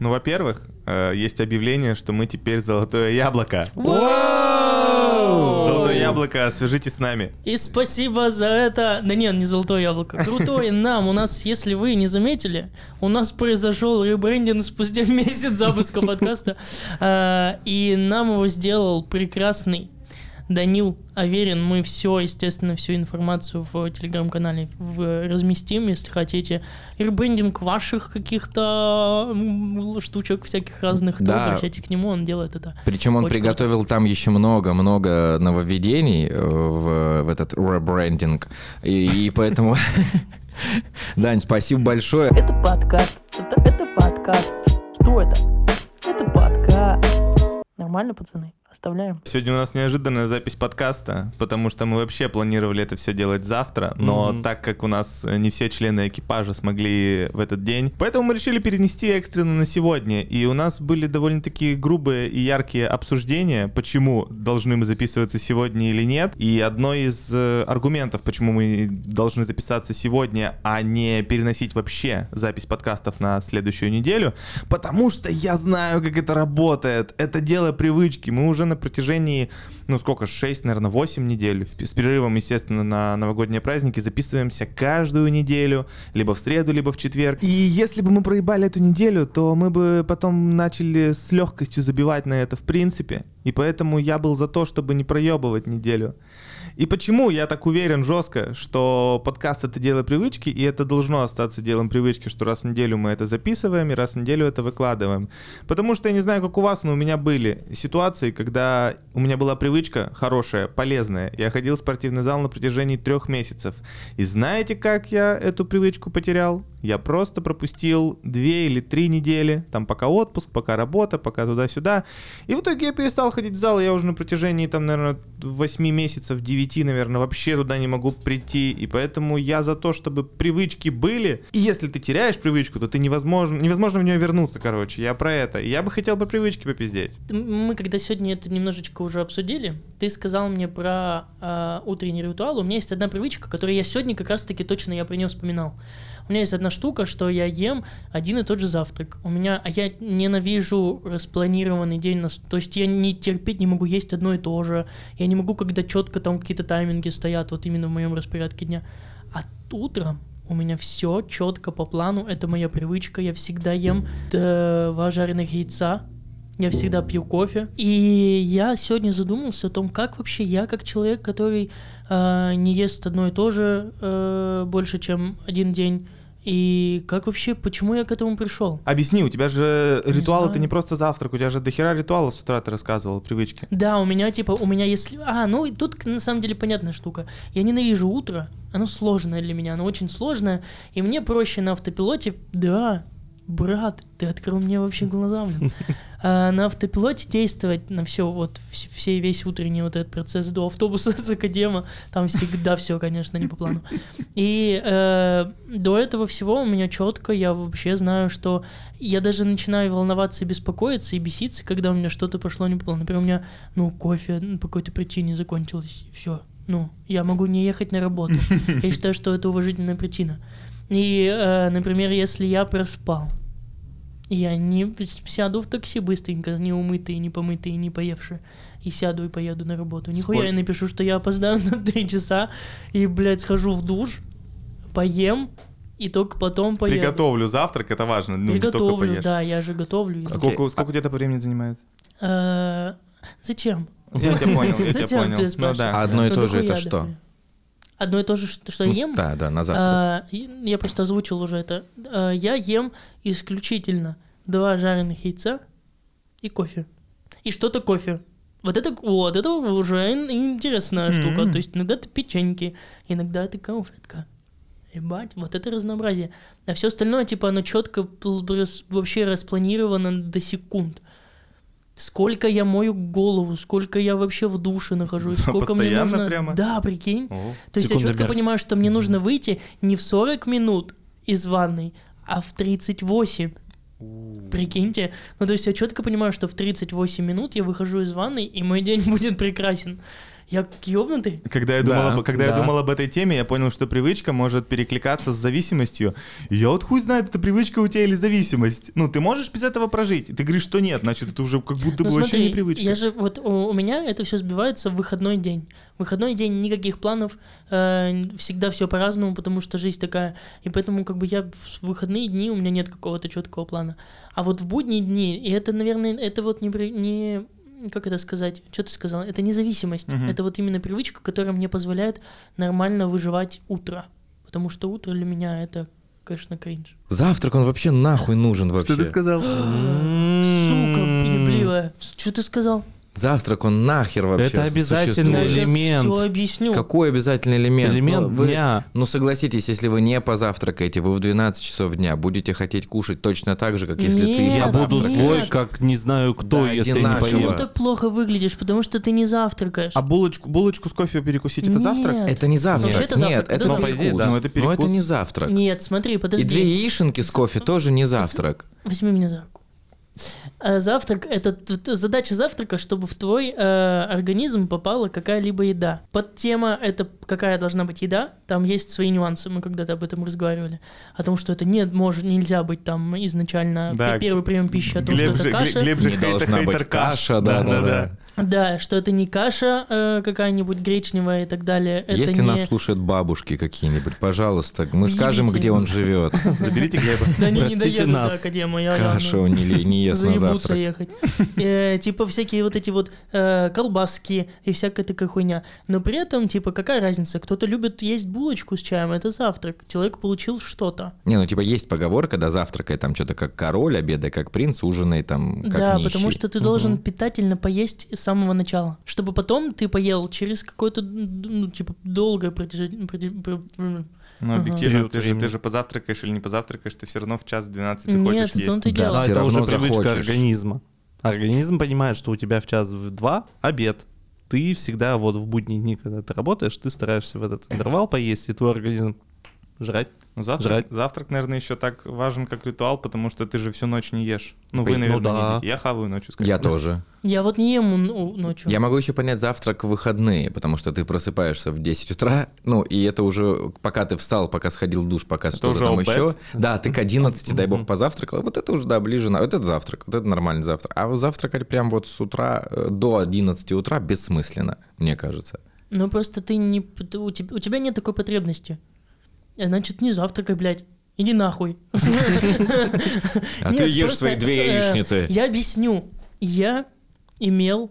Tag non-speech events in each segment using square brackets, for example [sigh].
Ну, во-первых, э, есть объявление, что мы теперь золотое яблоко. Золотое яблоко, свяжитесь с нами. И спасибо за это. Да нет, не золотое яблоко. Крутое нам. У нас, если вы не заметили, у нас произошел ребрендинг спустя [laughs] месяц запуска подкаста. А, И нам его сделал прекрасный Данил Аверин. Мы все, естественно, всю информацию в телеграм-канале разместим, если хотите. Ребрендинг ваших каких-то штучек всяких разных, то Да. обращайтесь к нему, он делает это. Причем он Очень приготовил там еще много-много нововведений э, в, в этот ребрендинг. И, и поэтому... [laughs] Дань, спасибо большое. Это подкаст. Это, это подкаст. Что это? Это подкаст. Нормально, пацаны? Оставляем. Сегодня у нас неожиданная запись подкаста, потому что мы вообще планировали это все делать завтра, но Мгм. так как у нас э, не все члены экипажа смогли в этот день, поэтому мы решили перенести экстренно на сегодня. И у нас были довольно-таки грубые и яркие обсуждения, почему должны мы записываться сегодня или нет. И одно из э, аргументов, почему мы должны записаться сегодня, а не переносить вообще запись подкастов на следующую неделю, потому что я знаю, как это работает. Это дело привычки. Мы уже на протяжении, ну сколько, 6, наверное, 8 недель, с перерывом, естественно, на новогодние праздники, записываемся каждую неделю, либо в среду, либо в четверг. И если бы мы проебали эту неделю, то мы бы потом начали с легкостью забивать на это в принципе. И поэтому я был за то, чтобы не проебывать неделю. И почему я так уверен жестко, что подкаст это дело привычки, и это должно остаться делом привычки, что раз в неделю мы это записываем, и раз в неделю это выкладываем. Потому что я не знаю, как у вас, но у меня были ситуации, когда у меня была привычка хорошая, полезная. Я ходил в спортивный зал на протяжении трех месяцев. И знаете, как я эту привычку потерял? Я просто пропустил две или три недели, там пока отпуск, пока работа, пока туда-сюда. И в итоге я перестал ходить в зал, я уже на протяжении, там, наверное, 8 месяцев, 9, наверное, вообще туда не могу прийти. И поэтому я за то, чтобы привычки были. И если ты теряешь привычку, то ты невозможно, невозможно в нее вернуться, короче. Я про это. И я бы хотел по привычке попиздеть. Мы когда сегодня это немножечко уже обсудили, ты сказал мне про а, утренний ритуал. У меня есть одна привычка, которую я сегодня как раз-таки точно я про нее вспоминал. У меня есть одна штука, что я ем один и тот же завтрак. У меня, а я ненавижу распланированный день, на то есть я не терпеть не могу есть одно и то же. Я не могу, когда четко там какие-то тайминги стоят, вот именно в моем распорядке дня. А утром у меня все четко по плану, это моя привычка. Я всегда ем два жареных яйца, я всегда пью кофе. И я сегодня задумался о том, как вообще я, как человек, который э, не ест одно и то же э, больше, чем один день, и как вообще, почему я к этому пришел? Объясни, у тебя же Не ритуал это знаю. не просто завтрак, у тебя же дохера ритуала с утра ты рассказывал, привычки. Да, у меня типа, у меня если... А, ну и тут на самом деле понятная штука. Я ненавижу утро, оно сложное для меня, оно очень сложное, и мне проще на автопилоте, да, брат, ты открыл мне вообще глаза, блин. [laughs] А, на автопилоте действовать на все, вот вс- все, весь утренний вот этот процесс до автобуса [laughs] с академа, там всегда все, конечно, не по плану. И э, до этого всего у меня четко, я вообще знаю, что я даже начинаю волноваться и беспокоиться, и беситься, когда у меня что-то пошло не по плану. Например, у меня, ну, кофе по какой-то причине закончилось, все. Ну, я могу не ехать на работу. [laughs] Я считаю, что это уважительная причина. И, э, например, если я проспал, я не сяду в такси быстренько, не умытый, не помытый, не поевший, и сяду и поеду на работу. Нихуя Сколь- я напишу, что я опоздаю [laughs] на три часа, и, блядь, схожу в душ, поем, и только потом поеду. Приготовлю завтрак, это важно, ну Приготовлю, да, я же готовлю. и- Сколько, сколько у тебя это по времени занимает? Э, Зачем? Я тебя понял, я [laughs] тебя Зачем понял. Ну да. А одно и Ну, то же это что? Одно и то же, что, я Ну, ем? Да, да, на завтрак. А, я просто озвучил уже это. А, я ем исключительно два жареных яйца и кофе. И что-то кофе. Вот это, вот, это уже ин- интересная штука. М. То есть иногда это печеньки, иногда это конфетка. Ебать, вот это разнообразие. А все остальное, типа, оно четко вообще распланировано до секунд. Сколько я мою голову, сколько я вообще в душе нахожусь, [laughs] сколько мне Постоянно нужно... прямо? Да, прикинь. О. То есть я четко Секундомер. понимаю, что мне нужно выйти не в 40 минут из ванной, а в 38. Прикиньте. Ну, то есть я четко понимаю, что в 38 минут я выхожу из ванной, и мой день [laughs] будет прекрасен. Я ёбнутый? Когда я, Да, думал, об- когда я да. думал об этой теме, я понял, что привычка может перекликаться с зависимостью. И я вот хуй знает, это привычка у тебя или зависимость. Ну, ты можешь без этого прожить. Ты говоришь, что нет, значит, это уже как будто бы Ну, вообще смотри, не привычка. я же вот у, у меня это все сбивается в выходной день. Выходной день никаких планов, э, всегда все по-разному, потому что жизнь такая. И поэтому как бы я в выходные дни у меня нет какого-то четкого плана. А вот в будние дни, и это, наверное, это вот не, не как это сказать? Что ты сказал? Это независимость. Мгм. Это вот именно привычка, которая мне позволяет нормально выживать утро. Потому что утро для меня это, конечно, кринж. Завтрак, он вообще нахуй нужен вообще. Что ты сказал? [gasps] Сука, ебливая. Что ты сказал? Завтрак, он нахер вообще Это обязательный существует. элемент. Все объясню. Какой обязательный элемент? Элемент Ну, вы- дня. Ну согласитесь, если вы не позавтракаете, вы в 12 часов дня будете хотеть кушать точно так же, как если ты Нет, Я буду Нет. злой, как не знаю кто, Да, если я не поем. ты так плохо выглядишь? Потому что ты не завтракаешь. А булочку, булочку с кофе перекусить это Нет. завтрак? Это не завтрак. Ну, это завтрак, Нет, это это завтрак. перекус. Да. Ну, это Но это перекус. не завтрак. Нет, смотри, И подожди. две яишенки с кофе тоже не завтрак. Возьми меня за руку. А Завтрак это задача завтрака, чтобы в твой э, организм попала какая-либо еда. Подтема это какая должна быть еда. Там есть свои нюансы. Мы когда-то об этом разговаривали. О том, что это не может, нельзя быть там изначально Да. первый прием пищи, о том, Глеб что же, это каша. Глеб же Не хейтер, должна быть хейтер каш. каша, да, да, да. Да, что это не каша э, какая-нибудь гречневая и так далее. Это Если не... нас слушают бабушки какие-нибудь, пожалуйста, мы Въебите скажем, где он живет. [laughs] Заберите Глеба. Да не, не Простите доеду нас. до Академа, я Кашу не, ест на завтрак. ехать. Э, Типа всякие вот эти вот э, колбаски и всякая такая хуйня. Но при этом, типа, какая разница? Кто-то любит есть булочку с чаем, это завтрак. Человек получил что-то. Не, ну типа есть поговорка, да, завтракай там что-то как король, обедай как принц, ужинай там как да, потому что ты должен питательно поесть с самого начала. Чтобы потом ты поел через какое-то, ну, типа, долгое протяжение... Ну, Ага. объективно, Период ты же, ты же позавтракаешь или не позавтракаешь, ты все равно в час 12 Нет, хочешь есть. Да, дело. Но всё это уже привычка захочешь. организма. Организм понимает, что у тебя в час в два обед. Ты всегда вот в будние дни, когда ты работаешь, ты стараешься в этот интервал поесть, и твой организм жрать. Ну, завтрак, Жрать. завтрак, наверное, еще так важен, как ритуал, потому что ты же всю ночь не ешь. Ну, Ну вы, наверное, да. не едите. Я хаваю ночью, скорее. Я тоже. [laughs] Я вот не ем ну, ночью. Я могу еще понять завтрак в выходные, потому что ты просыпаешься в 10 утра, ну, и это уже, пока ты встал, пока сходил в душ, пока что-то там обед. еще. Да, ты к 11, дай бог, позавтракал. Вот это уже, да, ближе на... Вот это завтрак, вот это нормальный завтрак. А вот завтракать прям вот с утра э, до 11 утра бессмысленно, мне кажется. Ну просто ты не... у, тебя, у тебя нет такой потребности. Значит, не завтракай, блядь. Иди нахуй. [laughs] А ты ешь свои две э, яичницы. Я объясню. Я имел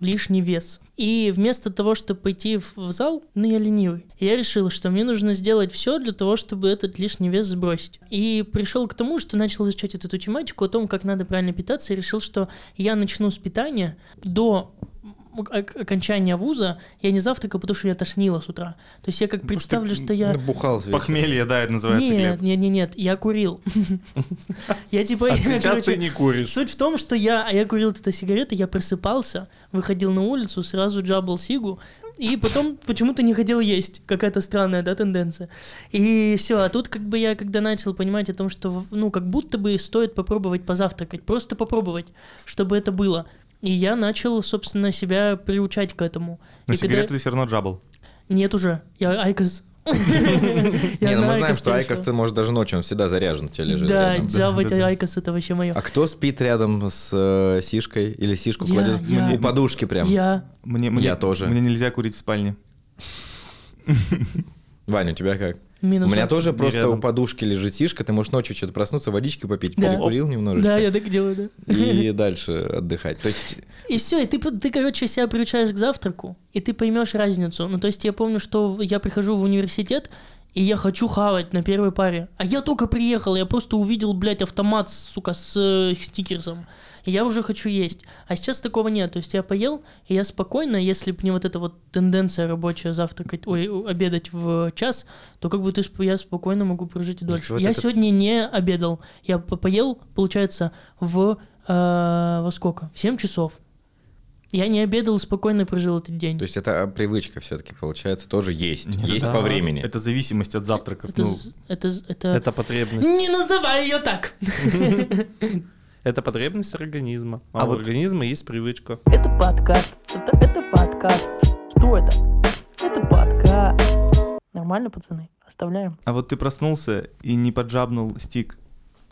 лишний вес. И вместо того, чтобы пойти в зал, ну я ленивый, я решил, что мне нужно сделать все для того, чтобы этот лишний вес сбросить. И пришел к тому, что начал изучать эту тематику о том, как надо правильно питаться, и решил, что я начну с питания до окончания вуза я не завтракал, потому что меня тошнило с утра. То есть я как представлю, что я... Набухал с вечера. Похмелье, да, это называется, Нет, Глеб. нет, нет, нет, я курил. [laughs] Я типа... А сейчас ты не куришь. Суть в том, что я, а я курил это сигареты, я просыпался, выходил на улицу, сразу джабал сигу, и потом почему-то не хотел есть. Какая-то странная, да, тенденция. И все, а тут как бы я, когда начал понимать о том, что, ну, как будто бы стоит попробовать позавтракать, просто попробовать, чтобы это было. И я начал, собственно, себя приучать к этому. Но И когда- сигареты ты все равно джабл. Нет уже, я Айкос. [laughs] Не, ну мы знаем, что Айкос, ты, может, даже ночью, он всегда заряжен у тебя лежит Да, рядом. джавать. [laughs] Айкос это вообще мое. А кто спит рядом с э, сишкой? Или сишку кладет у подушки прям? Я Мне, мне, Я тоже. Мне нельзя курить в спальне. Ваня, у тебя как? Минус. У меня тоже просто рядом. у подушки лежит сишка, ты можешь ночью что-то проснуться, водички попить, Да. покурил немножечко. Да, я так делаю, да. И [laughs] дальше отдыхать. То есть, И все, и ты, ты, короче, себя приучаешь к завтраку, и ты поймешь разницу. Ну, то есть я помню, что я прихожу в университет, и я хочу хавать на первой паре. А я только приехал, я просто увидел, блядь, автомат, сука, с э, стикерсом. И я уже хочу есть. А сейчас такого нет. То есть я поел, и я спокойно, если бы не вот эта вот тенденция рабочая завтракать, ой, обедать в час, то как бы ты, я спокойно могу прожить и дольше. вот я это- сегодня не обедал. Я по- поел, получается, в... э, во сколько? В 7 часов. Я не обедал, спокойно прожил этот день. то есть это привычка все-таки получается тоже есть. Нет, есть да. по времени. Это зависимость от завтраков. это, ну, это, это... Это потребность. Не называй ее так! [laughs] Это потребность организма. А, А у вот- организма есть привычка. Это подкаст. Это, это подкаст. Что это? Это подкаст. Нормально, пацаны? Оставляем. А вот ты проснулся и не поджабнул стик.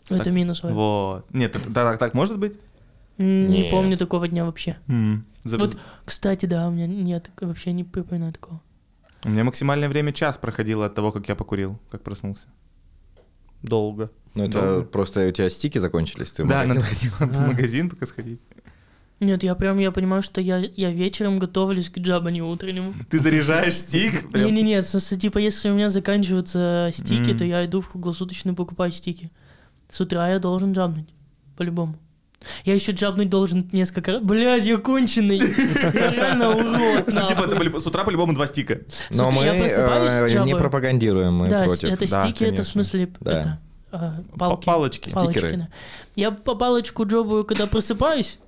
Ну, Это Так. минус. Вань. Вот. Нет, это- так, так может быть? Не Нет. помню такого дня вообще. М, за- Вот, кстати, да, у меня нет, вообще не припоминаю такого. У меня максимальное время час проходило от того, как я покурил, как проснулся. Долго. Ну, это Долго. просто у тебя стики закончились, ты в да, магазин надо ходить в А. магазин пока сходить. Нет, я прям, я понимаю, что я, я вечером готовлюсь к джабанию утреннему. Ты заряжаешь стик? Не-не-не, в смысле, типа, если у меня заканчиваются стики, то я иду в круглосуточную покупаю стики. С утра я должен джабнуть, по-любому. Я еще джабнуть должен несколько раз. Блядь, я конченый. [laughs] Я реально урод. Типа, с утра по-любому два стика. Но мы э, не пропагандируем, мы Да, против. это стики, это в смысле а, палки. Палочки. Стикеры. Я по палочку джабую, когда просыпаюсь,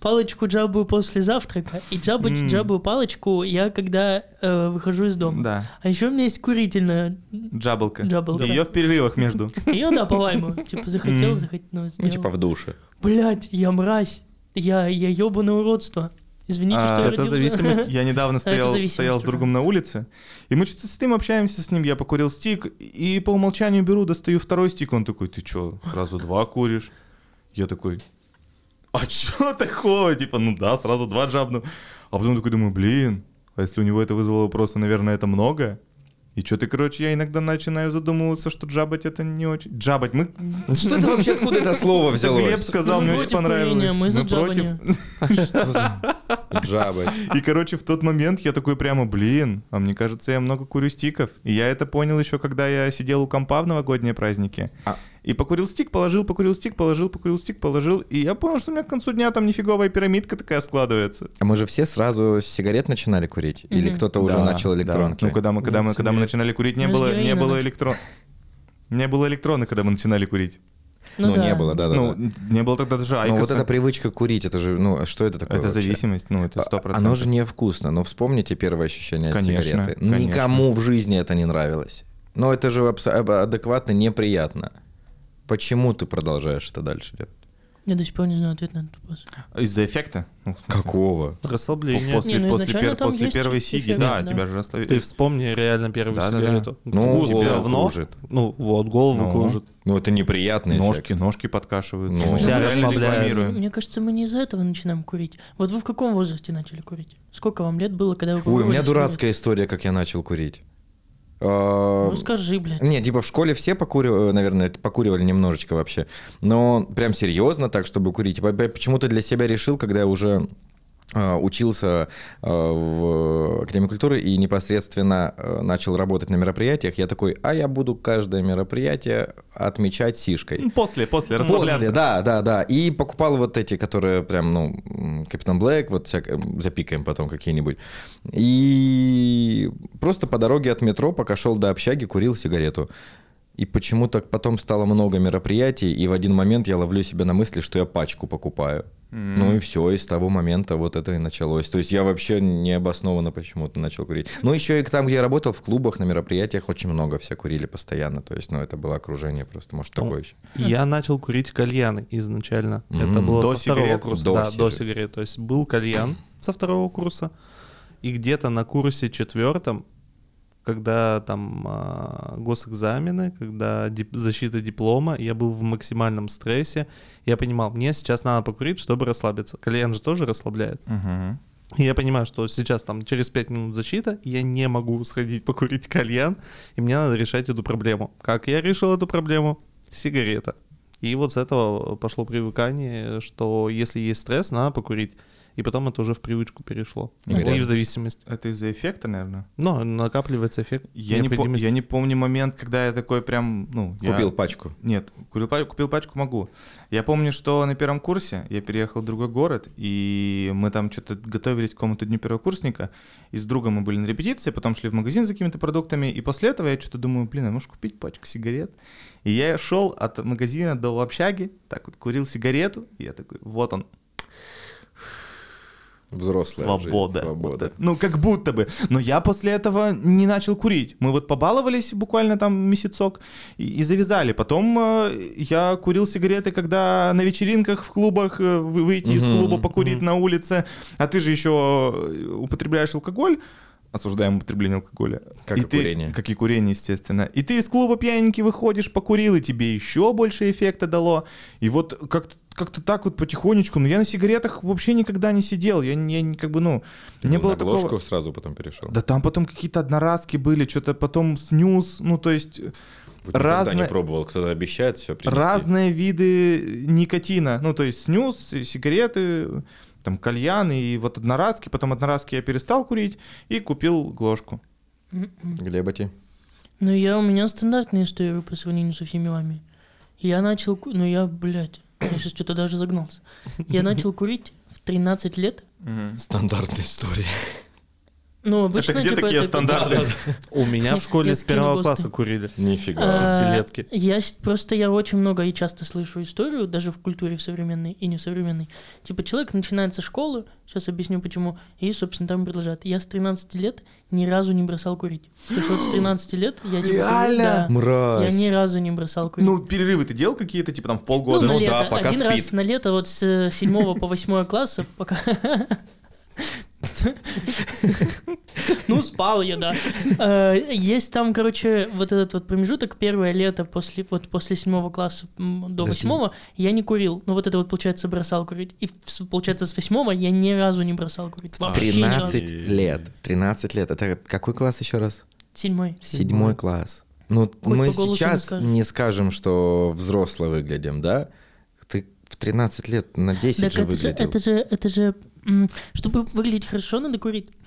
палочку джабую после завтрака, и джабать М. джабую палочку я когда э, выхожу из дома. Да, А еще у меня есть курительная. джабалка. Джабалка. Ее в перерывах между. [laughs] Ее, да, по-моему. Типа захотел, захотел. Ну, Ну, типа в душе. Блять, я мразь. Я, я ебаное уродство. Извините, А, что я это родился. зависимость. Я недавно [laughs] стоял, стоял с другом на улице, и мы что-то с ним общаемся с ним, я покурил стик, и по умолчанию беру, достаю второй стик, он такой, ты чё, сразу два куришь? Я такой, а чё такое? Типа, ну да, сразу два джабну. А потом такой думаю, блин, а если у него это вызвало вопросы, наверное, это много? И что-то, короче, я иногда начинаю задумываться, что джабать это не очень... Джабать, мы... Что это вообще, откуда это слово Это Глеб взялось? сказал, Мы мне очень против понравилось. мы за против. джабание. Джабать. И, короче, в тот момент я такой прямо, блин, а мне кажется, я много курю стиков. И я это понял еще, когда я сидел у компа в новогодние праздники. А. И покурил стик, положил, покурил стик, положил, покурил стик, положил. И я понял, что у меня к концу дня там нифиговая пирамидка такая складывается. А мы же все сразу с сигарет начинали курить? Или Мгм. кто-то уже Да, начал да. электронки? Ну, когда мы, когда мы, Нет, когда мы начинали курить, не Мы было, не было электрон... Не было электронных, когда мы начинали курить. Ну, да. не было, да-да-да. Ну, не было тогда даже Ну, айкоса. вот эта привычка курить, это же, ну, что это такое Это вообще? зависимость, ну, это сто А- процентов. Оно же невкусно, но вспомните первое ощущение от Конечно, сигареты. конечно. Никому в жизни это не нравилось. Но это же абс- аб- адекватно неприятно. Почему ты продолжаешь это дальше делать? Я до сих пор не знаю ответ на этот вопрос. Из-за эффекта? Ну, в Какого? Расслабление. После, Не, ну после, пер- после первой сиги, да, да. тебя же расслабили. Ты вспомни реально первую Да-да-да. сигарету. Ну, Вкус голову говно. кружит. Ну, вот, голову Ну. кружит. Ну, это неприятный Ножки, эффект. ножки подкашиваются. Ну, Себя рекламируем. Мне кажется, мы не из-за этого начинаем курить. Вот вы в каком возрасте начали курить? Сколько вам лет было, когда вы Ой, у меня дурацкая история, как я начал курить. А, Ну скажи, блядь. Не, типа в школе все покуривали, наверное, покуривали немножечко вообще. Но прям серьезно так, чтобы курить. Типа, Я почему-то для себя решил, когда я уже учился а, в Академии культуры и непосредственно а, начал работать на мероприятиях, я такой, а я буду каждое мероприятие отмечать сишкой. Ну, После, после, расслабляться. После, да, да, да. И покупал вот эти, которые прям, ну, Капитан Блэк, вот всяк... запикаем потом какие-нибудь. И просто по дороге от метро, пока шел до общаги, курил сигарету. И почему-то потом стало много мероприятий, и в один момент я ловлю себя на мысли, что я пачку покупаю. М. Ну и все, и с того момента вот это и началось. То есть я вообще необоснованно почему-то начал курить. Ну еще и там, где я работал, в клубах, на мероприятиях очень много все курили постоянно. То есть, ну это было окружение просто, может, Ну, такое еще. Я начал курить кальяны изначально. М, Это было до со второго сигарет? курса. До да, до сигарет. сигарет. То есть был кальян со второго курса. И где-то на курсе четвертом, когда там а, госэкзамены, когда дип- защита диплома, я был в максимальном стрессе. Я понимал, мне сейчас надо покурить, чтобы расслабиться. Кальян же тоже расслабляет. И я понимаю, что сейчас там через 5 минут защита, я не могу сходить покурить кальян, и мне надо решать эту проблему. Как я решил эту проблему? Сигарета. И вот с этого пошло привыкание, что если есть стресс, надо покурить. И потом это уже в привычку перешло. Игорь, И в зависимость. Это из-за эффекта, наверное? Но накапливается эффект. Я не, по- я не помню момент, когда я такой прям, ну... я- Купил пачку. Нет, купил, купил пачку могу. Я помню, что на первом курсе я переехал в другой город, и мы там что-то готовились к какому-то дню первокурсника, и с другом мы были на репетиции, потом шли в магазин за какими-то продуктами, и после этого я что-то думаю, блин, а можешь купить пачку сигарет? И я шел от магазина до общаги, так вот курил сигарету, и я такой, вот он, Взрослая свобода. жизнь, Вот свобода. это. Ну, как будто бы. Но я после этого не начал курить. Мы вот побаловались буквально там месяцок и, и завязали. Потом э, я курил сигареты, когда на вечеринках в клубах э, вы- выйти из Мгм, клуба покурить мгм. на улице. А ты же еще э, употребляешь алкоголь. осуждаем употребление алкоголя. Как и ты- курение. Как и курение, естественно. И ты из клуба пьяненький выходишь, покурил, и тебе еще больше эффекта дало. И вот как-то как-то так вот потихонечку. Но я на сигаретах вообще никогда не сидел. Я, не- я как бы, ну, не Ну, было на такого... ложку сразу потом перешел. Да там потом какие-то одноразки были, что-то потом снюс, ну то есть Вот никогда разное- не пробовал, кто-то обещает все принести. разные виды никотина. Ну то есть снюс, сигареты, там кальян и вот одноразки. Потом одноразки я перестал курить и купил глошку. Глеба, Ну, я, у меня стандартная история по сравнению со всеми вами. Я начал... Ну, я, блядь, я сейчас что-то даже загнался. Я начал курить в 13 лет. Стандартная история. Ну, обычно, где типа, такие это- стандарты? [laughs] У меня в Я [laughs] школе с первого класса курили. Нифига. А, шестилетки. Я с- просто я очень много и часто слышу историю, даже в культуре в современной и несовременной. Типа человек начинает со школы, сейчас объясню почему, и, собственно, там продолжает. Я с 13 лет ни разу не бросал курить. То есть вот с [gasps] 13 лет я типа... Реально? да, я Мразь. ни разу не бросал курить. Ну, перерывы ты делал какие-то, типа там в Ну, полгода? ну лето. да, пока Один спит. раз на лето, вот с 7 по 8 класса, пока... [laughs] Ну, спал я, да. Э, Есть там, короче, вот этот вот промежуток, первое лето после, вот после седьмого класса до восьмого я не курил. Ну, вот это вот, получается, бросал курить. И, получается, с восьмого я ни разу не бросал курить. Вообще ни разу. 13 лет. 13 лет. Это какой класс еще раз? Седьмой. Седьмой класс. Ну, Хоть мы не сейчас не скажем, что взросло выглядим, да? Ты в 13 лет на 10 Так же это же, выглядел. это же, это же, чтобы выглядеть хорошо, надо курить. [laughs]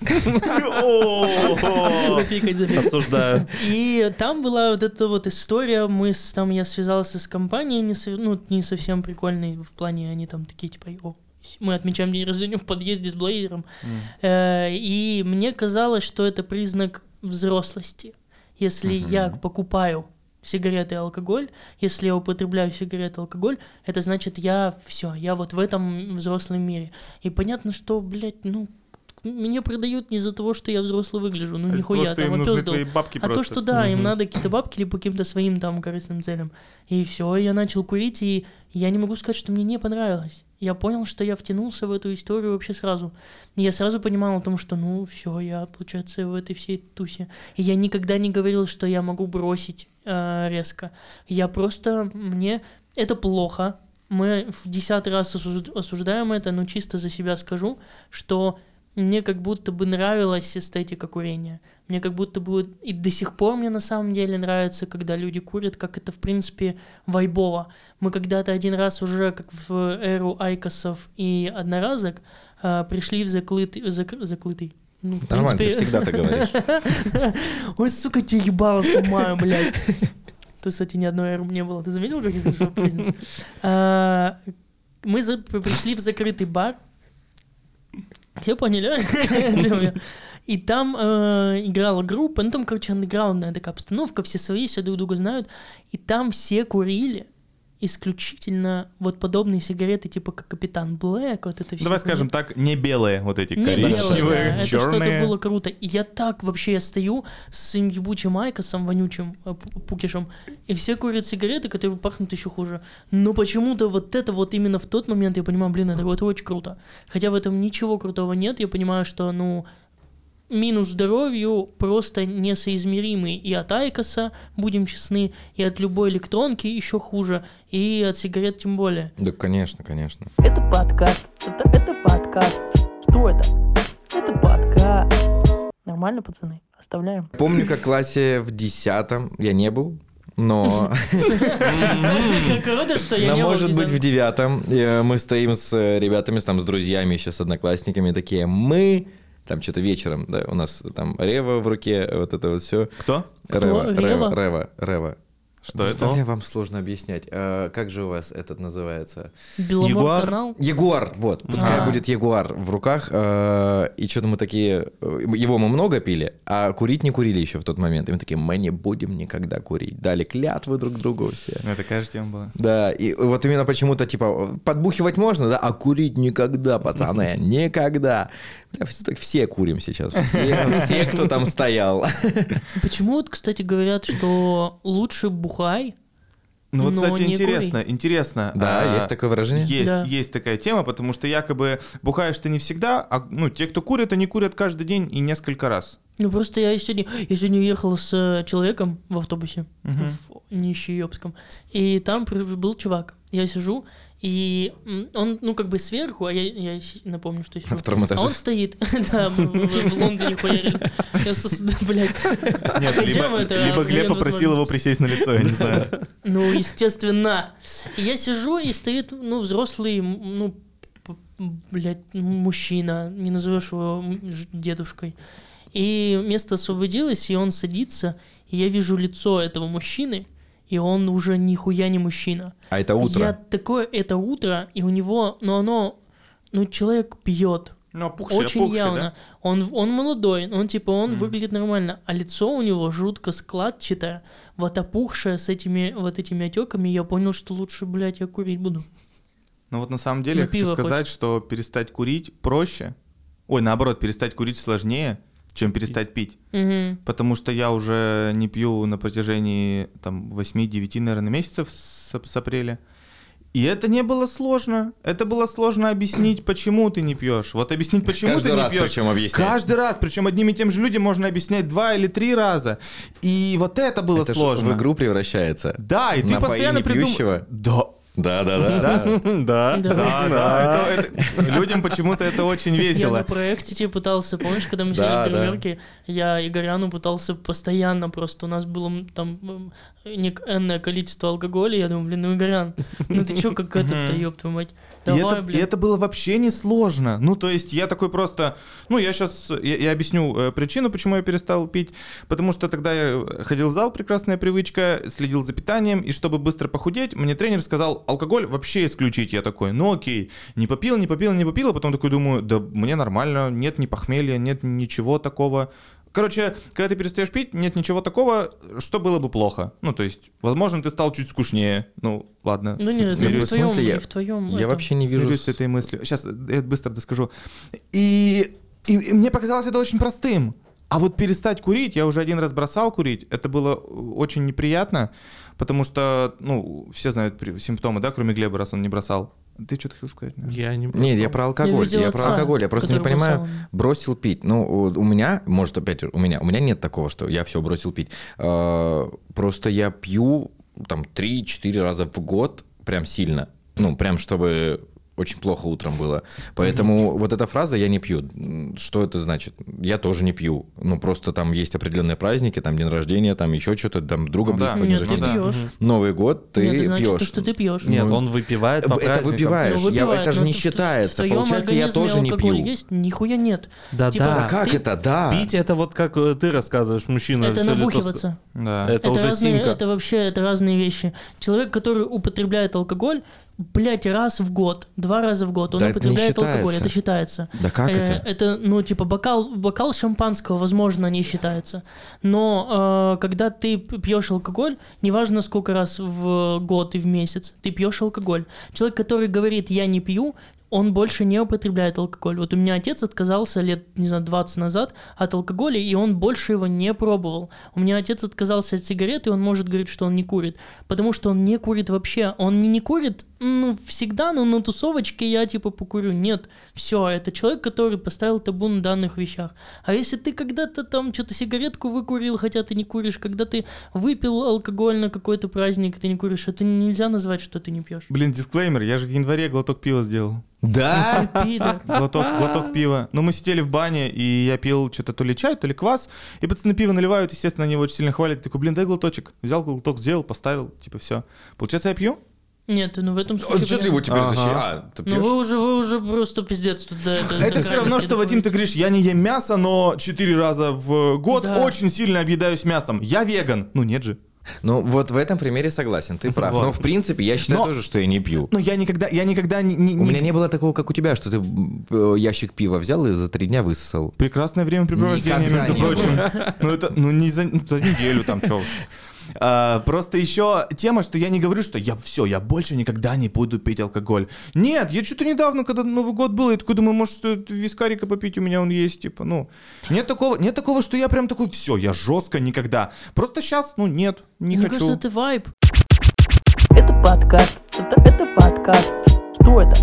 Осуждаю. И там была вот эта вот история, мы с, там я связался с компанией, не, со- ну, не совсем прикольной в плане, они там такие типа, «О, мы отмечаем день рождения в подъезде с блейдером. Э, и мне казалось, что это признак взрослости. Если я покупаю сигареты и алкоголь, если я употребляю сигареты и алкоголь, это значит я все, я вот в этом взрослом мире. И понятно, что, блядь, ну, меня продают не из-за того, что я взрослый выгляжу, ну Из-за нихуя, того, что там им нужны твои бабки А то, просто. что да, им Мгм. надо какие-то бабки или по каким-то своим там корыстным целям. И все, я начал курить, и я не могу сказать, что мне не понравилось. Я понял, что я втянулся в эту историю вообще сразу. Я сразу понимал о том, что ну все, я, получается, в этой всей тусе. И я никогда не говорил, что я могу бросить э, резко. Я просто, мне это плохо. Мы в десятый раз осуж- осуждаем это, но чисто за себя скажу, что мне как будто бы нравилась эстетика курения. Мне как будто бы и до сих пор мне на самом деле нравится, когда люди курят, как это в принципе вайбово. Мы когда-то один раз уже, как в эру айкосов и одноразок, а, пришли в заклытый... зак- заклытый. Ну, Нормально, ты принципе- всегда так говоришь. [laughs] Ой, сука, тебе ебало сломаю, блядь. Тут, кстати, ни одной эру не было. Ты заметил, как я хорошо произнес? А, Мы пришли в закрытый бар. Все поняли? И там э, играла группа, ну там, короче, андеграундная такая обстановка, все свои, все друг друга знают. И там все курили исключительно вот подобные сигареты, типа как Капитан Блэк, вот это все. Давай скажем так, не белые вот эти Не белое, да. коричневые, Это что-то черные. было круто. И я так вообще я стою с своим ебучим Айкосом вонючим, э, пу- пукишем, и все курят сигареты, которые пахнут еще хуже. Но почему-то вот это вот именно в тот момент я понимаю, блин, это вот очень круто. Хотя в этом ничего крутого нет, я понимаю, что, ну, минус здоровью просто несоизмеримый и от Айкоса, будем честны, и от любой электронки еще хуже, и от сигарет тем более. Да, конечно, конечно. Это подкаст. Это, это подкаст. Что это? Это подкаст. Нормально, пацаны? Оставляем. Помню, как в классе в десятом я не был, но, Как круто, что я но может быть в девятом э, мы стоим с э, ребятами, там, с друзьями, еще с одноклассниками, такие, мы, там что-то вечером, да, у нас там Рева в руке, вот это вот все. Кто? Рева, Рева? Рева, Рева, Рева. Что Да это? мне вам сложно объяснять. А, как же у вас этот называется? Ягуар? Ягуар, вот, пускай А. будет Ягуар в руках. э, и что-то мы такие, э, его мы много пили, а курить не курили еще в тот момент. И мы такие, мы не будем никогда курить. Дали клятвы друг другу все. Ну, Это каждая тема была. Да, и вот именно почему-то, типа, подбухивать можно, да, а курить никогда, пацаны, [laughs] никогда. Так все курим сейчас, все, все, кто там стоял. [laughs] Почему вот, кстати, говорят, что лучше бухай, Ну вот, Но кстати, не интересно, интересно. Да, а, есть такое выражение? Есть, Да. есть такая тема, потому что якобы бухаешь ты не всегда, а ну, те, кто курят, они курят каждый день и несколько раз. Ну просто я сегодня, я сегодня уехал с э, человеком в автобусе, Мгм. в Нищеёбском, и там был чувак. Я сижу, и он, ну, как бы сверху, а я, я напомню, что сижу. На втором А этаже. он стоит, [laughs] да, в, Лондоне да, [laughs] блядь. Нет, либо, Глеб попросил его присесть на лицо, я не знаю. [laughs] Ну, естественно. Я сижу, и стоит, ну, взрослый, ну, блядь, мужчина, не назовешь его дедушкой. И место освободилось, и он садится, и я вижу лицо этого мужчины, и он уже нихуя не мужчина. А это утро. Я такое, это утро, и у него, ну, оно, ну, человек пьет. Ну, опухший, Очень опухший, явно. да? Он, он молодой, он типа он выглядит нормально, а лицо у него жутко складчатое, вот опухшее с этими вот этими отеками. Я понял, что лучше, блядь, я курить буду. Ну вот на самом деле я Ну, хочу пиво сказать, что перестать курить проще. Ой, наоборот, перестать курить сложнее, чем перестать пить. Мгм. Потому что я уже не пью на протяжении там 8-9, наверное, месяцев с, с апреля. И это не было сложно. Это было сложно объяснить, почему ты не пьешь. Вот объяснить, почему Каждый ты не раз пьешь. причем объяснять. Каждый раз, причем одним и тем же людям можно объяснять два или три раза. И вот это было Это сложно. в игру превращается. Да, и ты постоянно придумываешь. Да. Да, да, да. Да, да, Да. Людям почему-то это очень Я весело. на проекте тебе пытался, помнишь, когда мы сидели в гримерке, я Игоряну пытался постоянно просто, у нас было там энное количество алкоголя, я думаю, блин, ну Игорян, ну ты чё, как этот-то, ёб твою мать, И давай, это, и блин. это было вообще не сложно. Ну, то есть я такой просто... Ну, я сейчас... Я, я объясню э, причину, почему я перестал пить. Потому что тогда я ходил в зал, прекрасная привычка, следил за питанием, и чтобы быстро похудеть, мне тренер сказал, алкоголь вообще исключить. Я такой, ну окей, не попил, не попил, не попил, а потом такой думаю, да мне нормально, нет ни похмелья, нет ничего такого. Короче, когда ты перестаешь пить, нет ничего такого, что было бы плохо. Ну, то есть, возможно, ты стал чуть скучнее. Ну, ладно. Ну смирюсь. не в твоем, смысле, я- не в твоем. Я этом. вообще не вижу... Смирюсь с этой мыслью. Сейчас я быстро доскажу. И, и- и мне показалось это очень простым. А вот перестать курить, я уже один раз бросал курить, это было очень неприятно, потому что, ну, все знают симптомы, да, кроме Глеба, раз он не бросал. Ты что-то хотел сказать? наверное? Я не Нет, я про алкоголь. видел Я, про алкоголь. Я просто не понимаю, бросал. бросил пить. Ну, у меня, может, опять же, у меня, у меня нет такого, что я все бросил пить. Э, Просто я пью там 3-4 раза в год прям сильно. Ну, прям чтобы очень плохо утром было. Поэтому вот эта фраза «я не пью», что это значит? Я тоже не пью. Ну, просто там есть определенные праздники, там день рождения, там еще что-то, там друга Ну да. близкого день Нет, ты ну да. рождения. пьешь. Новый год ты Нет, это значит, пьешь. то, что ты пьешь. Нет, Ну, он выпивает по это праздникам. выпиваешь. Ну, Я- выпивает, это же но не считается. Получается, я тоже не пью. есть? Нихуя нет. Да, Типа, да. Да как ты- это, да? Пить это вот как э, ты рассказываешь, мужчина. Это набухиваться. Да. Это Это, уже разные, синька. это вообще это разные вещи. Человек, который употребляет алкоголь, блядь, раз в год, два раза в год, он Да употребляет алкоголь, это считается. Да как Э, это? Это, ну, типа, бокал, бокал шампанского, возможно, не считается. Но э, когда ты пьешь алкоголь, неважно сколько раз в год и в месяц, ты пьешь алкоголь. Человек, который говорит «я не пью», он больше не употребляет алкоголь. Вот у меня отец отказался лет, не знаю, 20 назад от алкоголя, и он больше его не пробовал. У меня отец отказался от сигарет, и он может говорить, что он не курит. Потому что он не курит вообще. Он не, не курит, ну, всегда, но на тусовочке я, типа, покурю. Нет, все, это человек, который поставил табу на данных вещах. А если ты когда-то там что-то сигаретку выкурил, хотя ты не куришь, когда ты выпил алкоголь на какой-то праздник, ты не куришь, это нельзя назвать, что ты не пьешь. Блин, дисклеймер, я же в январе глоток пива сделал. Да? Пидор. Глоток, глоток пива. Ну, мы сидели в бане, и я пил что-то то ли чай, то ли квас. И пацаны пиво наливают, естественно, они его очень сильно хвалят. Такой, блин, дай глоточек. Взял глоток, сделал, поставил, типа все. Получается, я пью? Нет, ну в этом Что случае... ты его теперь Ага. защищаешь? А, ты Ну вы пьешь? уже, вы уже просто пиздец тут, да, это... Это все равно, что, Вадим, ты говоришь, я не ем мясо, но 4 раза в год Да. очень сильно объедаюсь мясом. Я веган. Ну, нет же. Ну, вот в этом примере согласен, ты прав. Вот. Но, в принципе, я считаю Но- тоже, что я не пью. Но я никогда, я никогда не... не- У меня не было такого, как у тебя, что ты э, ящик пива взял и за три дня высосал. Прекрасное времяпрепровождение, Никогда между прочим. Ну, это, ну, не за, ну, за неделю там, что просто еще тема, что я не говорю, что я все, я больше никогда не буду пить алкоголь. Нет, я что-то недавно, когда Новый год был, я такой думаю, может, вискарика попить, у меня он есть, типа, ну. Нет такого, нет такого, что я прям такой, все, я жестко никогда. Просто сейчас, ну, нет, не Мне хочу. кажется, это вайб. подкаст. Это, это подкаст. Что это?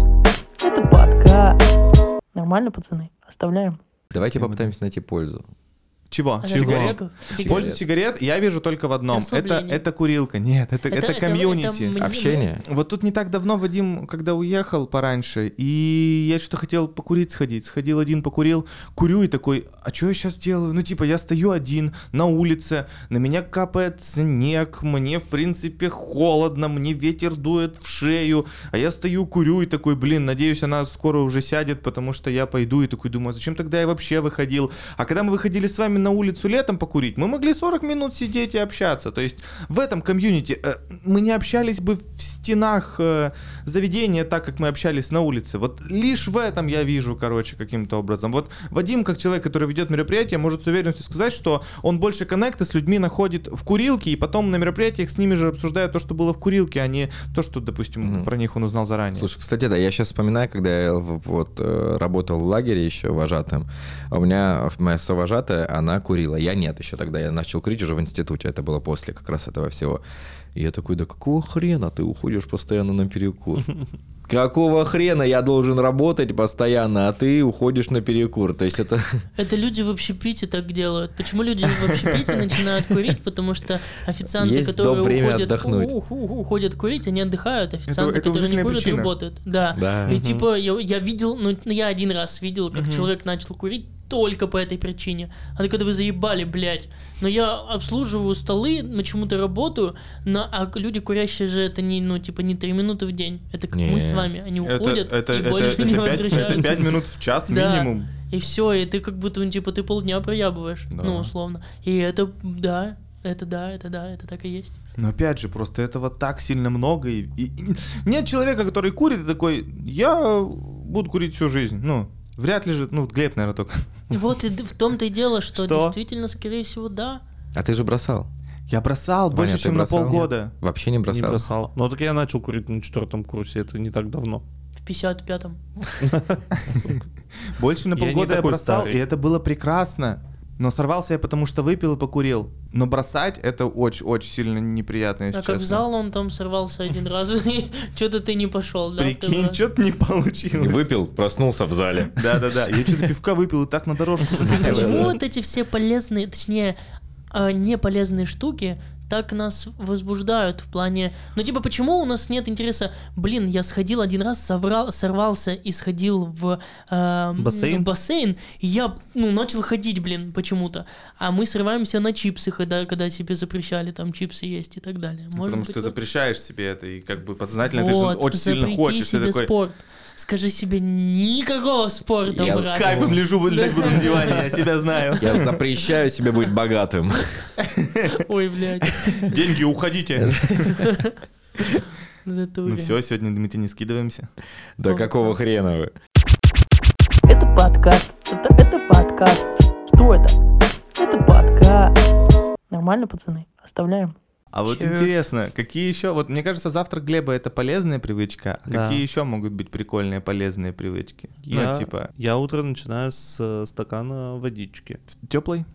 Это подкаст. Нормально, пацаны? Оставляем. Давайте попытаемся найти пользу. Чего? А Чего? Пользу сигарет я вижу только в одном. Это, это курилка. Нет, это, это, это- комьюнити. это Общение. Вот тут не так давно Вадим, когда уехал пораньше, и я что-то хотел покурить сходить. Сходил один, покурил, курю и такой, а что я сейчас делаю? Ну, типа, я стою один на улице, на меня капает снег, мне, в принципе, холодно, мне ветер дует в шею, а я стою, курю и такой, блин, надеюсь, она скоро уже сядет, потому что я пойду и такой думаю, а зачем тогда я вообще выходил? А когда мы выходили с вами на улицу летом покурить, мы могли 40 минут сидеть и общаться. То есть в этом комьюнити э, мы не общались бы в стенах э, заведения так, как мы общались на улице. Вот лишь в этом я вижу, короче, каким-то образом. Вот Вадим, как человек, который ведет мероприятие, может с уверенностью сказать, что он больше коннекта с людьми находит в курилке, и потом на мероприятиях с ними же обсуждает то, что было в курилке, а не то, что, допустим, Мгм. про них он узнал заранее. Слушай, кстати, да, я сейчас вспоминаю, когда я вот э, работал в лагере еще вожатым, а у меня моя совожатая, она курила, я нет еще тогда, я начал курить уже в институте, это было после как раз этого всего. И я такой, да какого хрена ты уходишь постоянно на перекур? [laughs] Какого хрена я должен работать постоянно, а ты уходишь на перекур? То есть это... [laughs] Это люди в общепите так делают. Почему люди в общепите начинают курить? Потому что официанты, Есть которые уходят, отдохнуть. у- у- у- уходят курить, они отдыхают. Официанты, это которые не курят, причина. работают. Да. Да. И типа я, я видел, ну я один раз видел, как человек начал курить только по этой причине. А когда вы заебали, блядь. Но я обслуживаю столы, почему-то работаю, но, а люди курящие же это не, ну, типа, не три минуты в день. Это как мы с Не. вами. Они Это, уходят это, и это, больше это не пять- это возвращаются. пять минут в час Да. минимум. И все, и ты как будто, ну, типа, ты полдня проябываешь, Да. ну, условно. И это, да, это да, это да, это так и есть. Но опять же, просто этого так сильно много. И, и- и нет человека, который курит и такой, я буду курить всю жизнь. Ну, вряд ли же, ну, Глеб, наверное, только. Вот и в том-то и дело, что, Что? действительно, скорее всего, да. А ты же бросал. Я бросал Ваня, больше, чем бросал? на полгода. Вообще не Не бросал? бросал. Ну так я начал курить на четвертом курсе, это не так давно. В 55-м. [laughs] Больше на полгода я, бросал, и это было прекрасно. Но сорвался я, потому что выпил и покурил. Но бросать это очень-очень сильно неприятно, если А как в честно. зал он там сорвался один раз, [laughs] и что-то ты не пошел, да? Прикинь, что-то не получилось. Выпил, проснулся в зале. [laughs] Да-да-да, я что-то пивка выпил и так на дорожку [laughs] Почему вот эти все полезные, точнее, а, неполезные штуки так нас возбуждают в плане... Ну, типа, почему у нас нет интереса... Блин, я сходил один раз, соврал, сорвался и сходил в э, Бассейн? в бассейн, и я, ну, начал ходить, блин, почему-то. А мы срываемся на чипсы, когда, когда себе запрещали там чипсы есть и так далее. Может Потому быть, что ты вот- запрещаешь себе это, и как бы подсознательно ты же Вот, очень сильно хочешь. Ты себе такой, спорт. Скажи себе никакого спорта, я брат. с кайфом лежу, лежать буду на диване, я себя знаю. Я запрещаю себе быть богатым. Ой, блядь. Деньги, уходите. Ну все, сегодня мы тебе не скидываемся. Да какого хрена вы? Это подкаст. Это, это подкаст. Что это? Это подкаст. Нормально, пацаны? Оставляем. А вот Cheers. интересно, какие еще, вот мне кажется, завтрак Глеба это полезная привычка, а Да. какие еще могут быть прикольные полезные привычки? Я, Ну, типа, я утро начинаю с э, стакана водички. теплый?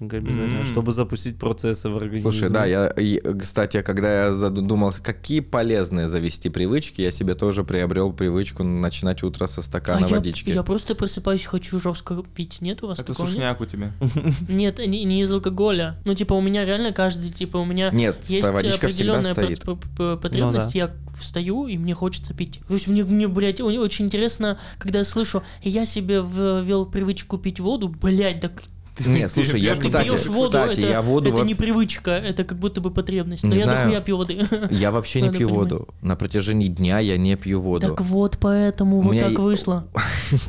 Обязательно, М. чтобы запустить процессы в организме. Слушай, да, я, кстати, когда я задумался, какие полезные завести привычки, я себе тоже приобрел привычку начинать утро со стакана А я, водички. я просто просыпаюсь, хочу жестко пить. Нет у вас Это такого? сушняк у тебя. [laughs] Нет, не, не из алкоголя. Ну, типа, у меня реально каждый, типа, у меня Нет, есть определенная потребность, Ну я встаю, и мне хочется пить. То есть мне, мне блядь, очень интересно, когда я слышу, я себе ввел привычку пить воду, блядь, так Нет, слушай, я, ты кстати, пьешь воду, кстати, это, я воду это во- не привычка, это как будто бы потребность. Не Но я знаю. дохуя пью воды. Я вообще не пью понимать. воду. На протяжении дня я не пью воду. Так вот, поэтому вот так вышло.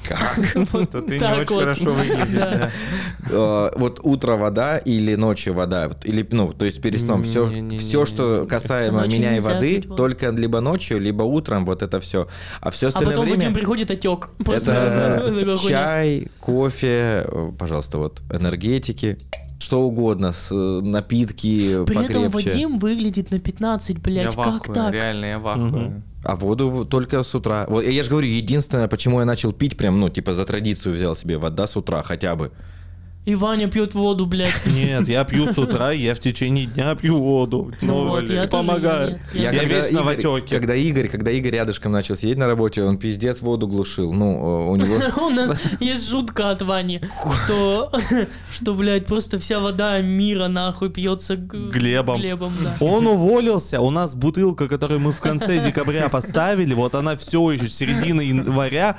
Как? Что ты не очень вот. хорошо выглядишь. Э, Вот утро вода или ночью вода, Вот, или ну, то есть перед сном все, что касаемо меня и воды, только либо ночью, либо утром, вот это все. А все А остальное потом время один приходит отек. Это чай, кофе, э, пожалуйста, вот энергетики, что угодно, с, э, напитки При этом покрепче. Вадим выглядит на 15, Я блядь, в как ахуе, так? реально, я в ахуе. Мгм. А воду только с утра. Вот я же говорю, единственное, почему я начал пить, прям, ну, типа за традицию взял себе вода с утра хотя бы. И Ваня пьет воду, блядь. Нет, я пью с утра, я в течение дня пью воду. Ну вот, я помогаю. Я, весь на Игорь- ватёке. Когда Игорь, когда Игорь рядышком начал сидеть на работе, он пиздец воду глушил. Ну, э, у него... [laughs] [laughs] У нас есть шутка от Вани, что, [laughs] что, блядь, просто вся вода мира нахуй пьется Глебом. Глебом, да. Он уволился, у нас бутылка, которую мы в конце декабря поставили, вот она все еще с середины января.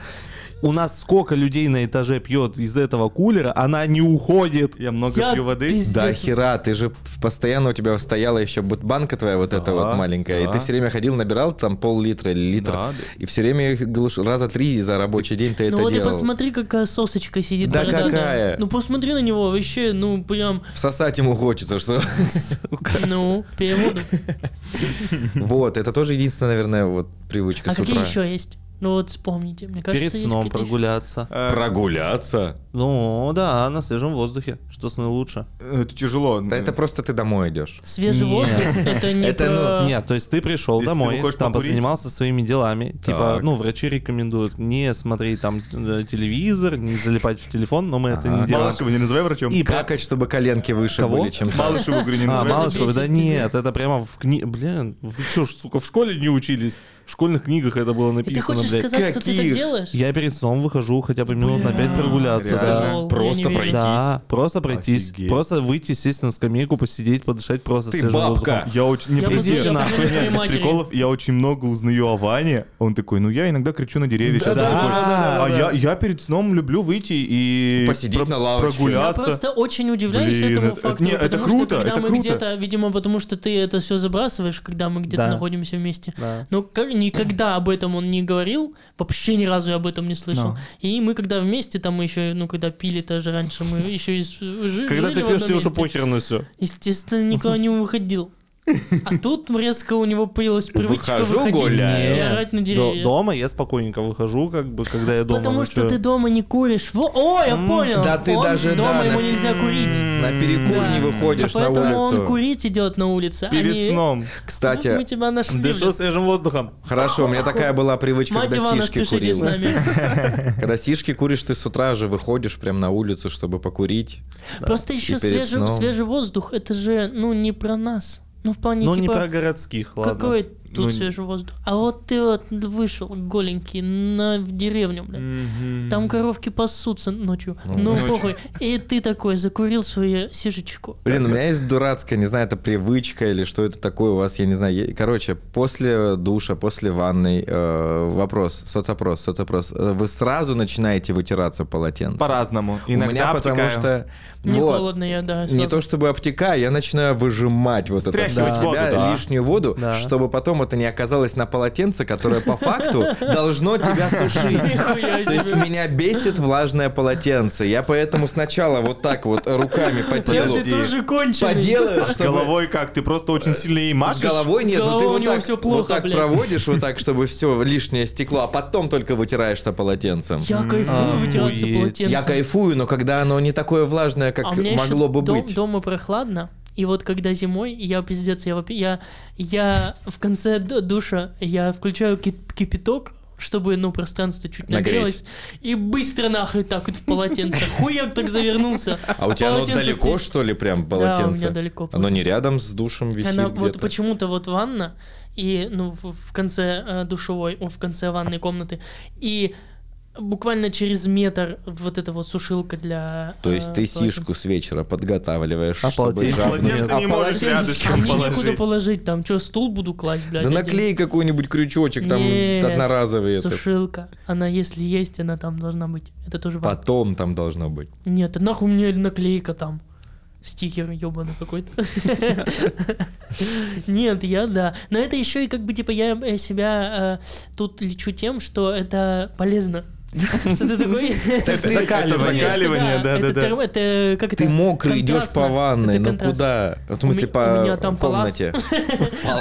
У нас сколько людей на этаже пьет из этого кулера, она не уходит. Я много Я пью воды. пиздец. Да хера, ты же постоянно у тебя стояла еще банка твоя вот эта Да, вот маленькая, и да. ты все время ходил, набирал там пол-литра или литр, Да, и все время их глушил. Раза три за рабочий день ты Ну это вот и делал. посмотри, какая сосочка сидит. Да бородатая. какая? Ну посмотри на него, вообще, ну прям, Всосать ему хочется, что... ну, пей воду. Вот, это тоже единственная, наверное, вот привычка А с какие утра. еще есть? Ну вот вспомните, мне кажется, Перед есть сном какие-то ещё. прогуляться. Э, Прогуляться? Ну да, на свежем воздухе. Что сны лучше? Это тяжело. Да это просто ты домой идешь. Свежий Нет. воздух, это не Это, ну, про- Нет, то есть ты пришел Если ты домой, выходишь там покурить. позанимался своими делами. Типа, Так. ну, врачи рекомендуют не смотреть там э, телевизор, не залипать в телефон, но мы это Ага. не делаем. Малышева не называй врачом. И Какать, чтобы коленки выше Кого? были, чем... [laughs] Малышеву, говорю, не А, называй. Малышева, да бесит, нет, это прямо в книге. Блин, вы что, ж, сука, в школе не учились? В школьных книгах это было И ты написано, хочешь блядь. сказать, что ты Каких? так делаешь? Я перед сном выхожу хотя бы минут на Бля, пять прогуляться, реально? да. Просто я пройтись. Да, просто пройтись. Офигеть. Просто выйти, сесть на скамейку, посидеть, подышать просто Ты свежим бабка. воздухом. Я очень... Не, Я я нахуй, нет, приколов. Я очень много узнаю о Ване. Он такой, ну я иногда кричу на деревья. Сейчас Да, такой, да, да, да, а я, я перед сном люблю выйти и... Посидеть про- на лавочке. Я Прогуляться. просто очень удивляюсь Блин, этому это- факту. не, это потому круто, что когда это мы круто. где-то, видимо, потому что ты это все забрасываешь, когда мы где-то находимся вместе. Да. Но как, никогда об этом он не говорил, вообще ни разу я об этом не слышал. No. И мы когда вместе, там мы еще, ну, когда пили тоже раньше, мы [laughs] еще и с- жи- Когда жили ты пьешь, тебе уже похер на все. Естественно, никуда не [laughs] выходил. А тут резко у него появилась привычка Выхожу, выходить гуляю. и орать на деревья. Дома я спокойненько выхожу, как бы, когда я дома Потому что ночую. ты дома не куришь. Во- О, я понял. да ты Он даже, дома да, ему на- нельзя курить. На перекур Да. не выходишь А на поэтому улицу. он курить идет на улице. а Перед не- сном. Вот Кстати, мы тебя нашли. Дышу свежим воздухом. хорошо, у меня такая была привычка, Мать когда Ивана, сишки курил. [laughs] Когда сишки куришь, ты с утра же выходишь прям на улицу, чтобы покурить. Просто еще свежий воздух, это же, ну, не про нас. Ну, в плане, Ну, не типа, про городских, ладно. какой тут Ну, свежий воздух? А вот ты вот вышел голенький на в деревню, блядь. Там коровки пасутся ночью. Ну, Ну, похуй. И ты такой закурил свою сишечку. Блин, у меня есть дурацкая, не знаю, это привычка или что это такое у вас, я не знаю. Короче, после душа, после ванной, э, вопрос, соцопрос, соцопрос. Э, Вы сразу начинаете вытираться полотенцем? По-разному. У Иногда меня потому обтекаю. что... Не вот, холодно я, да. Не сразу. то чтобы обтекаю, я начинаю выжимать вот это воду, себя, да. лишнюю воду, Да. чтобы потом это не оказалось на полотенце, которое по факту должно тебя сушить. То есть меня бесит влажное полотенце. Я поэтому сначала вот так вот руками по телу Ты тоже конченый. поделаю, С чтобы... головой как? Ты просто очень сильно ей С машешь? головой нет, С но ты головой у вот так, всё плохо, вот так блядь. проводишь, вот так, чтобы все лишнее стекло, а потом только вытираешься полотенцем. Я кайфую вытираться полотенцем. Я кайфую, но когда оно не такое влажное, как А могло бы быть. дома прохладно, и вот когда зимой, я пиздец, я, я, я в конце ду- душа, я включаю ки- кипяток, чтобы, ну, пространство чуть нагрелось, и быстро нахуй так вот в полотенце. Хуяк так завернулся. А у тебя оно полотенце далеко, что ли, прям Да, у меня полотенце? далеко. Оно не рядом с душем висит Она вот почему-то вот ванна, и, ну, в, конце э, душевой, в конце ванной комнаты, и буквально через метр вот эта вот сушилка для... То есть э, ты полотенца. сишку с вечера подготавливаешь, А чтобы полотенце? жабнуть. Полотенце А не можешь рядышком мне некуда положить. положить, там что, стул буду класть, блядь? Да один? наклей какой-нибудь крючочек, там Нет, одноразовый этот. Сушилка. Она, если есть, она там должна быть. Это тоже важно. Потом там должно быть. Нет, нахуй мне наклейка там. Стикер ебаный какой-то. [laughs] Нет, я да. Но это еще и как бы типа я э, себя э, тут лечу тем, что это полезно. Что ты такой? Закаливание. это Закаливание, да, да, да. Это как это? Ты мокрый идешь по ванной, ну куда? В У смысле, по меня там палас. комнате. [laughs]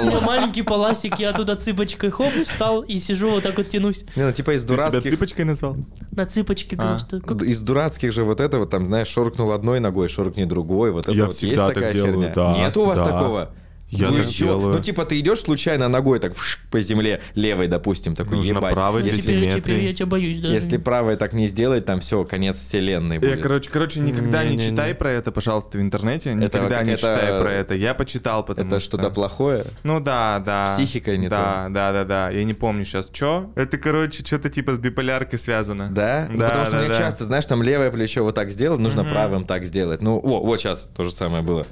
У меня маленький паласик, я туда цыпочкой хоп, встал и сижу вот так вот тянусь. Не, ну типа из Ты себя дурацких... цыпочкой назвал? На цыпочке, А. что Из дурацких же вот это вот там, знаешь, шоркнул одной ногой, шоркни другой, вот это Я вот есть всегда так такая делаю, херня. да, Нет у вас такого? Я Вы так делаю. Ну, типа, ты идешь случайно ногой так вш, по земле, левой, допустим, такой, Нужно ебать. правой для Если, Теперь, теперь я тебя боюсь даже. если правой так не сделать, там все, конец вселенной Я, будет. короче, короче, никогда не Не-не-не. читай про это, пожалуйста, в интернете. Никогда не как это- читай про это. Я почитал, потому Это что... что-то плохое? Ну да, да. психикой не да, Да, да, да. Я не помню сейчас, что. Это, короче, что-то типа с биполяркой связано. Да? Ну, Да, Потому что да, мне да. часто, знаешь, там левое плечо вот так сделать, нужно Мгм. правым так сделать. Ну, о, вот сейчас то же самое было.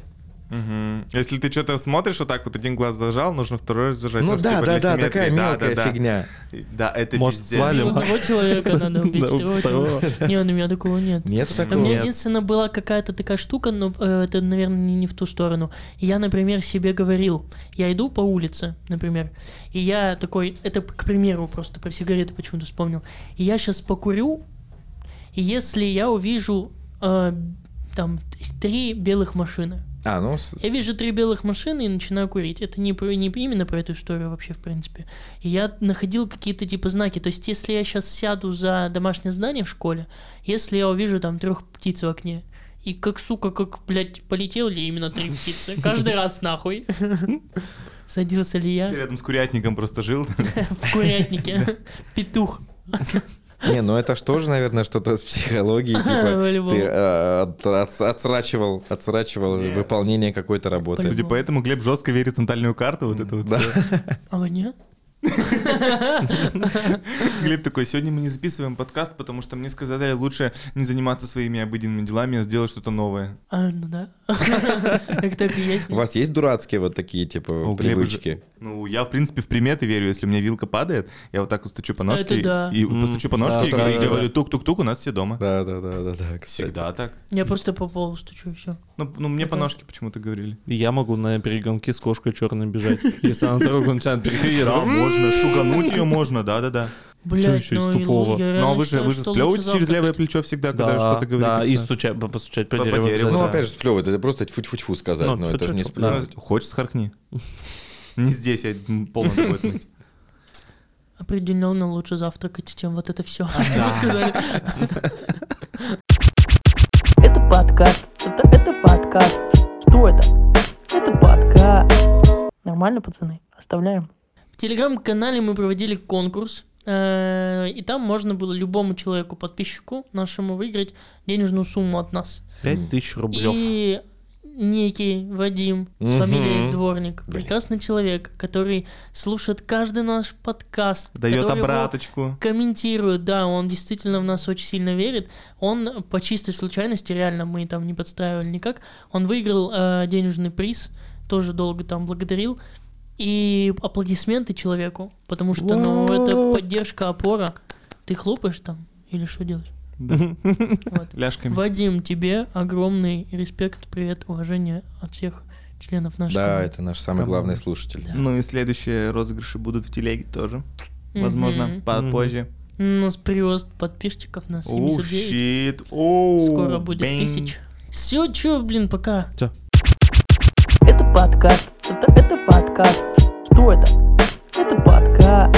Мгм. Если ты что-то смотришь вот так вот, один глаз зажал, нужно второй раз зажать. Ну да, типа да, да, симметрии. такая Да, мелкая да, да. фигня. Да, это Может, пиздец. свалим? Ну, Одного [laughs] человека надо убить, Да, второго. Не, у меня такого нет. Нету У такого? меня Нет. единственное была какая-то такая штука, но э, это, наверное, не, не в ту сторону. Я, например, себе говорил, я иду по улице, например, и я такой, это к примеру просто про сигареты почему-то вспомнил, и я сейчас покурю, и если я увижу э, там три белых машины, А, ну, я вижу три белых машины и начинаю курить. Это не, про- не именно про эту историю вообще, в принципе. И я находил какие-то типа знаки. То есть, если я сейчас сяду за домашнее здание в школе, если я увижу там трех птиц в окне, и как, сука, как, блядь, полетел ли именно три птицы? Каждый раз нахуй. Садился ли Ты я рядом с курятником просто жил. [laughs] в курятнике? Петух. Не, ну это ж тоже, наверное, что-то с психологией, [laughs] типа, ты э, от- от- отсрачивал, отсрачивал Нет. выполнение какой-то работы. Судя по этому, Глеб жестко верит в натальную карту. Вот это вот Да. [laughs] А вы нет? [laughs] Глеб такой, сегодня мы не записываем подкаст, потому что мне сказали лучше не заниматься своими обыденными делами, а сделать что-то новое. А, ну да. Так так и есть. У вас есть дурацкие вот такие, типа, привычки? Ну, я, в принципе, в приметы верю. Если у меня вилка падает, я вот так вот стучу по ножке. И постучу по ножке и говорю- тук-тук-тук, у нас все дома. Да, да, да, да, да. кстати. Всегда так. Я просто по полу стучу, и все. Ну, ну мне по ножке почему-то говорили. Я могу на перегонки с кошкой черной бежать. Если она дорогу начинает переходить, я Да, можно, шугануть ее можно, да-да-да. Блять, еще из ну и тупого? Ну, а вы же, вы же что сплевываете через левое плечо всегда, когда Да, что-то говорите. да, и Да. стучать, по- постучать по По- дереву. дереву, Ну, да. опять же, сплевывать, это просто тьфу-тьфу-тьфу сказать, Ну, но это же не сплевывать. Ну, Хочешь, схаркни. Не здесь, я м, полно [laughs] будет мыть. Определенно лучше завтракать, чем вот это все. сказали. Это подкаст. Это, это подкаст. Что это? Это подкаст. Нормально, пацаны? Оставляем. В телеграм-канале мы проводили конкурс, и там можно было любому человеку, подписчику нашему, выиграть денежную сумму от нас. Пять тысяч рублев. И некий Вадим с Мгм. фамилией Дворник, Блин. прекрасный человек, который слушает каждый наш подкаст, Дает обраточку. комментирует, да, он действительно в нас очень сильно верит. Он по чистой случайности, реально, мы там не подстраивали никак, он выиграл э, денежный приз, тоже долго там благодарил. И аплодисменты человеку, потому что, ну, это поддержка, опора. Ты хлопаешь там или что делаешь? Да. Вот. [laughs] Ляжками. Вадим, тебе огромный респект, привет, уважение от всех членов нашей Да, команды. это наш самый главный слушатель. Да. Ну и следующие розыгрыши будут в телеге тоже. Возможно, Мгм. попозже. У нас прирост подписчиков на Оу, 79. щит. Оу, Скоро будет тысяч. Все, чё, блин, пока. Это подкаст. Это, это подкаст. Что это? Это подкаст.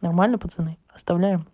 Нормально, пацаны? Оставляем.